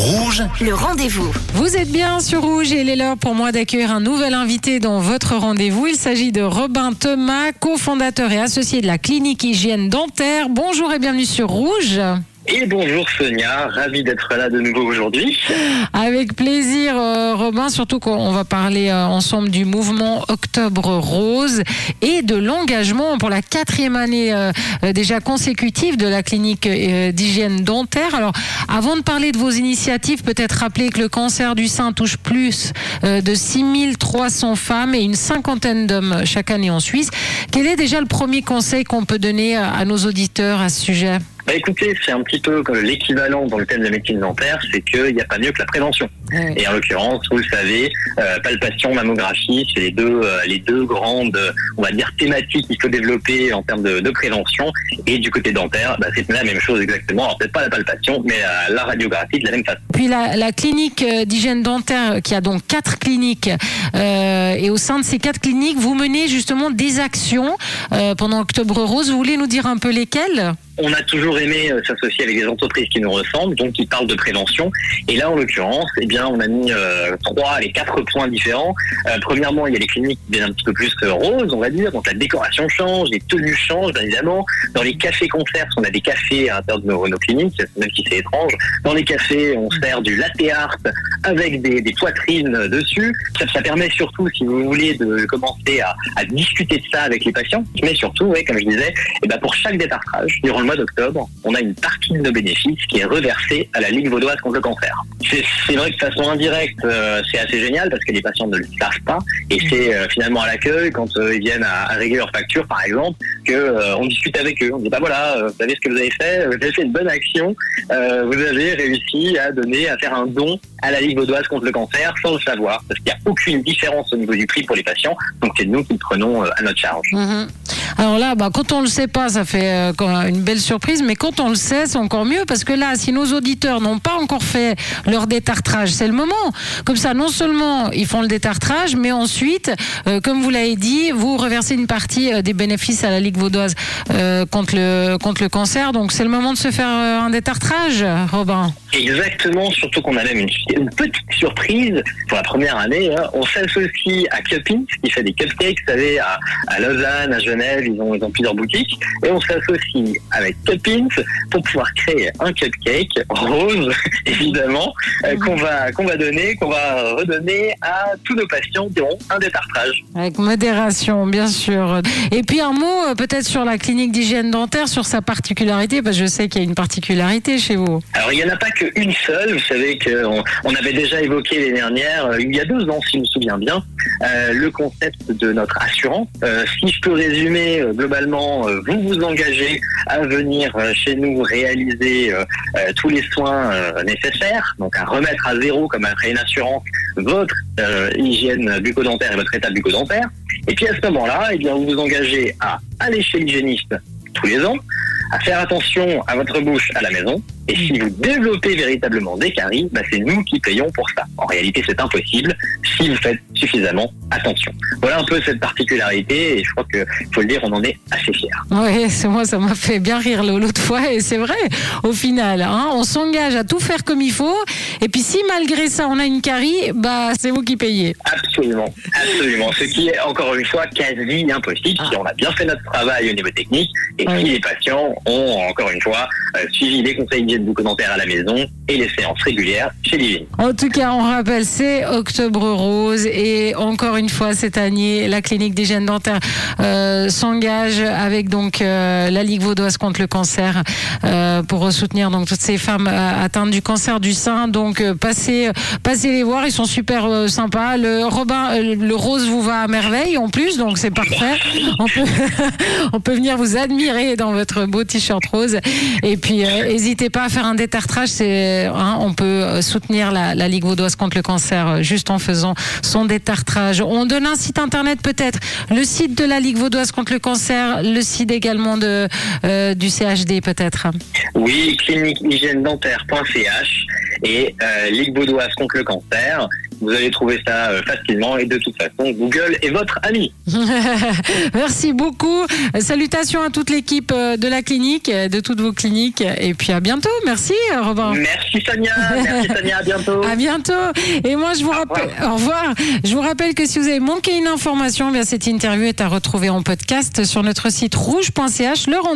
Rouge, Le rendez-vous. Vous êtes bien sur Rouge et il est l'heure pour moi d'accueillir un nouvel invité dans votre rendez-vous. Il s'agit de Robin Thomas, cofondateur et associé de la clinique hygiène dentaire. Bonjour et bienvenue sur Rouge. Et bonjour Sonia, ravi d'être là de nouveau aujourd'hui. Avec plaisir euh, Robin, surtout qu'on va parler euh, ensemble du mouvement Octobre Rose et de l'engagement pour la quatrième année euh, déjà consécutive de la clinique d'hygiène dentaire. Alors avant de parler de vos initiatives, peut-être rappeler que le cancer du sein touche plus de 6300 femmes et une cinquantaine d'hommes chaque année en Suisse. Quel est déjà le premier conseil qu'on peut donner à nos auditeurs à ce sujet? Bah écoutez, c'est un petit peu l'équivalent dans le thème de la médecine dentaire, c'est qu'il n'y a pas mieux que la prévention. Et en l'occurrence, vous le savez, euh, palpation, mammographie, c'est les deux, euh, les deux grandes, on va dire, thématiques qu'il faut développer en termes de, de prévention. Et du côté dentaire, bah, c'est la même chose exactement. Alors peut-être pas la palpation, mais euh, la radiographie de la même façon. Puis la, la clinique d'hygiène dentaire, qui a donc quatre cliniques, et au sein de ces quatre cliniques, vous menez justement des actions pendant Octobre Rose. Vous voulez nous dire un peu lesquelles? On a toujours aimé euh, s'associer avec des entreprises qui nous ressemblent, donc qui parlent de prévention. Et là, en l'occurrence, eh bien, on a mis euh, trois, les quatre points différents. Euh, premièrement, il y a les cliniques qui viennent un petit peu plus roses, on va dire. Donc la décoration change, les tenues changent, bien évidemment. Dans les cafés concerts, on a des cafés à l'intérieur de nos, nos cliniques, même si c'est étrange. Dans les cafés, on sert du latte art avec des, des poitrines dessus. Ça, ça permet surtout, si vous voulez, de commencer à, à discuter de ça avec les patients. Mais surtout, ouais, comme je disais, eh ben, pour chaque détartrage, durant le mois d'octobre, on a une partie de nos bénéfices qui est reversée à la Ligue vaudoise contre le cancer. C'est vrai que de façon indirecte, euh, c'est assez génial parce que les patients ne le savent pas. Et c'est euh, finalement à l'accueil, quand euh, ils viennent à, à régler leur facture, par exemple, que on discute avec eux. On dit, bah voilà, vous savez ce que vous avez fait, vous avez fait une bonne action, vous avez réussi à donner, à faire un don à la Ligue vaudoise contre le cancer sans le savoir, parce qu'il n'y a aucune différence au niveau du prix pour les patients. Donc c'est nous qui le prenons à notre charge. Mhm. Alors là, bah, quand on le sait pas, ça fait euh, une belle surprise, mais quand on le sait, c'est encore mieux parce que là, si nos auditeurs n'ont pas encore fait leur détartrage, c'est le moment. Comme ça, non seulement ils font le détartrage, mais ensuite, euh, comme vous l'avez dit, vous reversez une partie euh, des bénéfices à la Ligue vaudoise contre le contre le cancer. Donc c'est le moment de se faire un détartrage, Robin. Exactement, surtout qu'on a même une, petite surprise pour la première année. hein. On s'associe à Cupins, qui fait des cupcakes, vous savez, à, à Lausanne, à Genève, ils ont, ils ont plusieurs boutiques. Et on s'associe avec Cupins pour pouvoir créer un cupcake rose, évidemment, euh, qu'on va, qu'on va donner, qu'on va redonner à tous nos patients qui auront un détartrage. Avec modération, bien sûr. Et puis un mot euh, peut-être sur la clinique d'hygiène dentaire, sur sa particularité, parce que je sais qu'il y a une particularité chez vous. Alors, il n'y en a pas qu'une seule. Vous savez qu'on on avait déjà évoqué l'année dernière, euh, il y a deux ans, si je me souviens bien, euh, le concept de notre assurance. Euh, si je peux résumer, euh, globalement, euh, vous vous engagez à venir euh, chez nous réaliser tous les soins nécessaires, donc à remettre à zéro, comme après une assurance, votre hygiène bucco-dentaire et votre état bucco-dentaire. Et puis à ce moment-là, eh bien, vous vous engagez à aller chez l'hygiéniste tous les ans, à faire attention à votre bouche à la maison. Et si vous développez véritablement des caries, bah, c'est nous qui payons pour ça. En réalité, c'est impossible si vous faites suffisamment attention. Voilà un peu cette particularité et je crois que, faut le dire, on en est assez fiers. Oui, c'est moi, ça m'a fait bien rire l'autre fois et c'est vrai. Au final, hein, on s'engage à tout faire comme il faut. Et puis si malgré ça on a une carie, bah c'est vous qui payez. Absolument, absolument. Ce qui est encore une fois quasi impossible si on a bien fait notre travail au niveau technique et Oui. si les patients ont encore une fois euh, suivi les conseils d'hygiène bucco-dentaire à la maison et les séances régulières chez l'hygiène. En tout cas, on rappelle, c'est Octobre Et encore une fois cette année, la clinique d'hygiène dentaire euh, s'engage avec donc euh, la Ligue vaudoise contre le cancer euh, pour soutenir donc toutes ces femmes atteintes du cancer du sein. Donc passez, passez les voir, ils sont super sympas. Le rose vous va à merveille en plus, donc c'est parfait. On peut, on peut venir vous admirer dans votre beau t-shirt rose. Et puis, n'hésitez pas à faire un détartrage. Hein, on peut soutenir la, la Ligue vaudoise contre le cancer juste en faisant son détartrage. On donne un site internet peut-être, le site de la Ligue vaudoise contre le cancer, le site également euh, du CHD peut-être. Oui, cliniquehygiène-dentaire.ch et euh, Ligue Vaudoise contre le cancer Vous allez trouver ça euh, facilement et de toute façon, Google est votre ami. Merci beaucoup. Salutations à toute l'équipe euh, de la clinique, de toutes vos cliniques. Et puis à bientôt. Merci, Robin. Merci, Sonia. Merci, Sonia. À bientôt. À bientôt. Et moi, je vous rappelle, au revoir. Je vous rappelle que si vous avez manqué une information, eh bien cette interview est à retrouver en podcast sur notre site rouge.ch. Le rendez